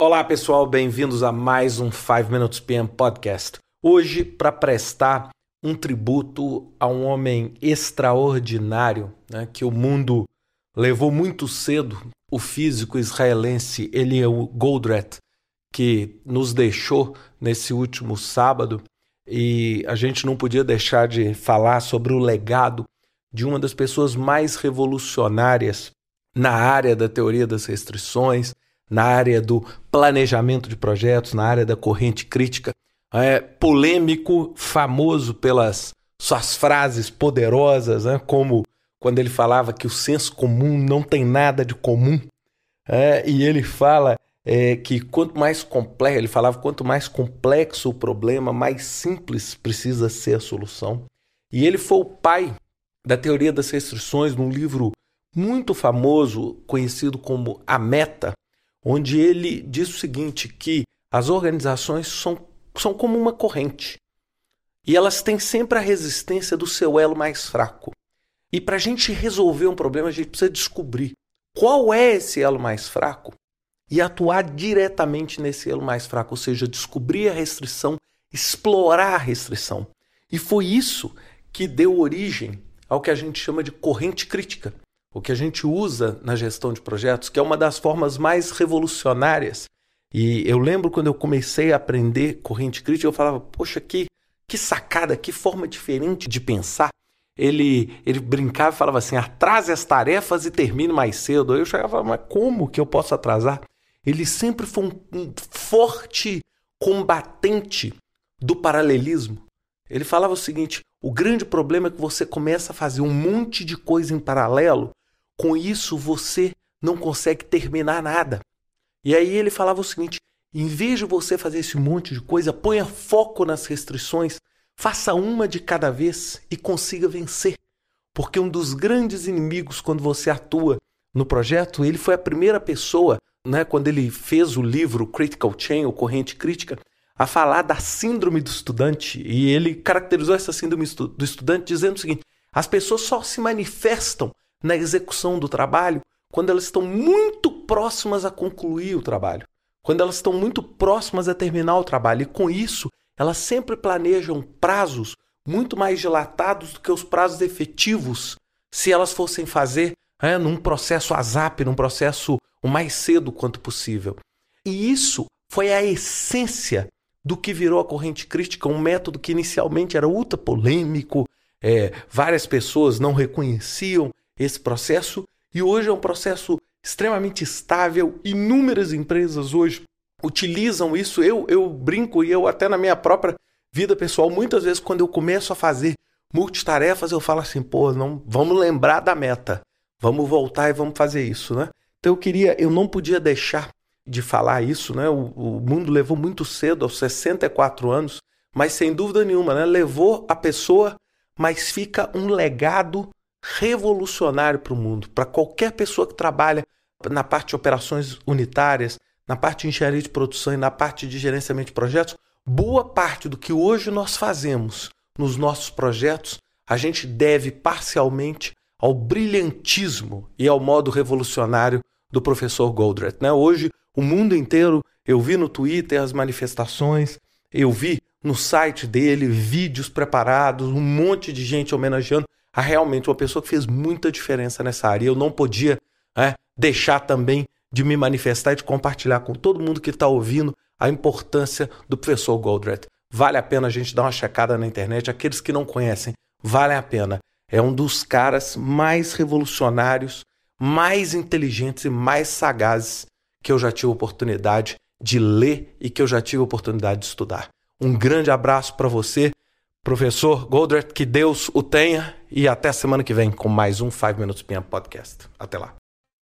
Olá pessoal, bem-vindos a mais um 5 Minutes PM Podcast. Hoje, para prestar um tributo a um homem extraordinário né, que o mundo levou muito cedo, o físico israelense Eliel Goldratt, que nos deixou nesse último sábado, e a gente não podia deixar de falar sobre o legado de uma das pessoas mais revolucionárias na área da teoria das restrições na área do planejamento de projetos, na área da corrente crítica, é, polêmico, famoso pelas suas frases poderosas, né, como quando ele falava que o senso comum não tem nada de comum, é, e ele fala é, que quanto mais complexo, ele falava quanto mais complexo o problema, mais simples precisa ser a solução. E ele foi o pai da teoria das restrições num livro muito famoso, conhecido como A Meta, onde ele diz o seguinte: que as organizações são, são como uma corrente e elas têm sempre a resistência do seu elo mais fraco. E para a gente resolver um problema, a gente precisa descobrir qual é esse elo mais fraco e atuar diretamente nesse elo mais fraco, ou seja, descobrir a restrição, explorar a restrição. E foi isso que deu origem ao que a gente chama de corrente crítica o que a gente usa na gestão de projetos, que é uma das formas mais revolucionárias. E eu lembro quando eu comecei a aprender corrente crítica, eu falava, poxa, que, que sacada, que forma diferente de pensar. Ele, ele brincava e falava assim: atrase as tarefas e termine mais cedo. Eu chegava, mas como que eu posso atrasar? Ele sempre foi um, um forte combatente do paralelismo. Ele falava o seguinte: o grande problema é que você começa a fazer um monte de coisa em paralelo com isso, você não consegue terminar nada. E aí ele falava o seguinte: em vez de você fazer esse monte de coisa, ponha foco nas restrições, faça uma de cada vez e consiga vencer. Porque um dos grandes inimigos quando você atua no projeto, ele foi a primeira pessoa, né, quando ele fez o livro Critical Chain, ou Corrente Crítica, a falar da síndrome do estudante. E ele caracterizou essa síndrome do estudante dizendo o seguinte: as pessoas só se manifestam na execução do trabalho quando elas estão muito próximas a concluir o trabalho, quando elas estão muito próximas a terminar o trabalho. E com isso, elas sempre planejam prazos muito mais dilatados do que os prazos efetivos se elas fossem fazer é, num processo ASAP, num processo o mais cedo quanto possível. E isso foi a essência do que virou a corrente crítica, um método que inicialmente era ultra polêmico, é, várias pessoas não reconheciam esse processo e hoje é um processo extremamente estável. Inúmeras empresas hoje utilizam isso. Eu, eu brinco e eu até na minha própria vida pessoal, muitas vezes quando eu começo a fazer multitarefas, eu falo assim, pô, não, vamos lembrar da meta. Vamos voltar e vamos fazer isso, né? Então eu queria, eu não podia deixar de falar isso, né? O, o mundo levou muito cedo, aos 64 anos, mas sem dúvida nenhuma, né? Levou a pessoa, mas fica um legado revolucionário para o mundo, para qualquer pessoa que trabalha na parte de operações unitárias, na parte de engenharia de produção e na parte de gerenciamento de projetos. Boa parte do que hoje nós fazemos nos nossos projetos, a gente deve parcialmente ao brilhantismo e ao modo revolucionário do professor Goldratt. Né? Hoje, o mundo inteiro, eu vi no Twitter as manifestações, eu vi no site dele vídeos preparados, um monte de gente homenageando a realmente uma pessoa que fez muita diferença nessa área. Eu não podia é, deixar também de me manifestar e de compartilhar com todo mundo que está ouvindo a importância do professor Goldratt. Vale a pena a gente dar uma checada na internet. Aqueles que não conhecem, vale a pena. É um dos caras mais revolucionários, mais inteligentes e mais sagazes que eu já tive oportunidade de ler e que eu já tive oportunidade de estudar. Um grande abraço para você. Professor Goldratt, que Deus o tenha e até semana que vem com mais um 5 Minutes PM Podcast. Até lá.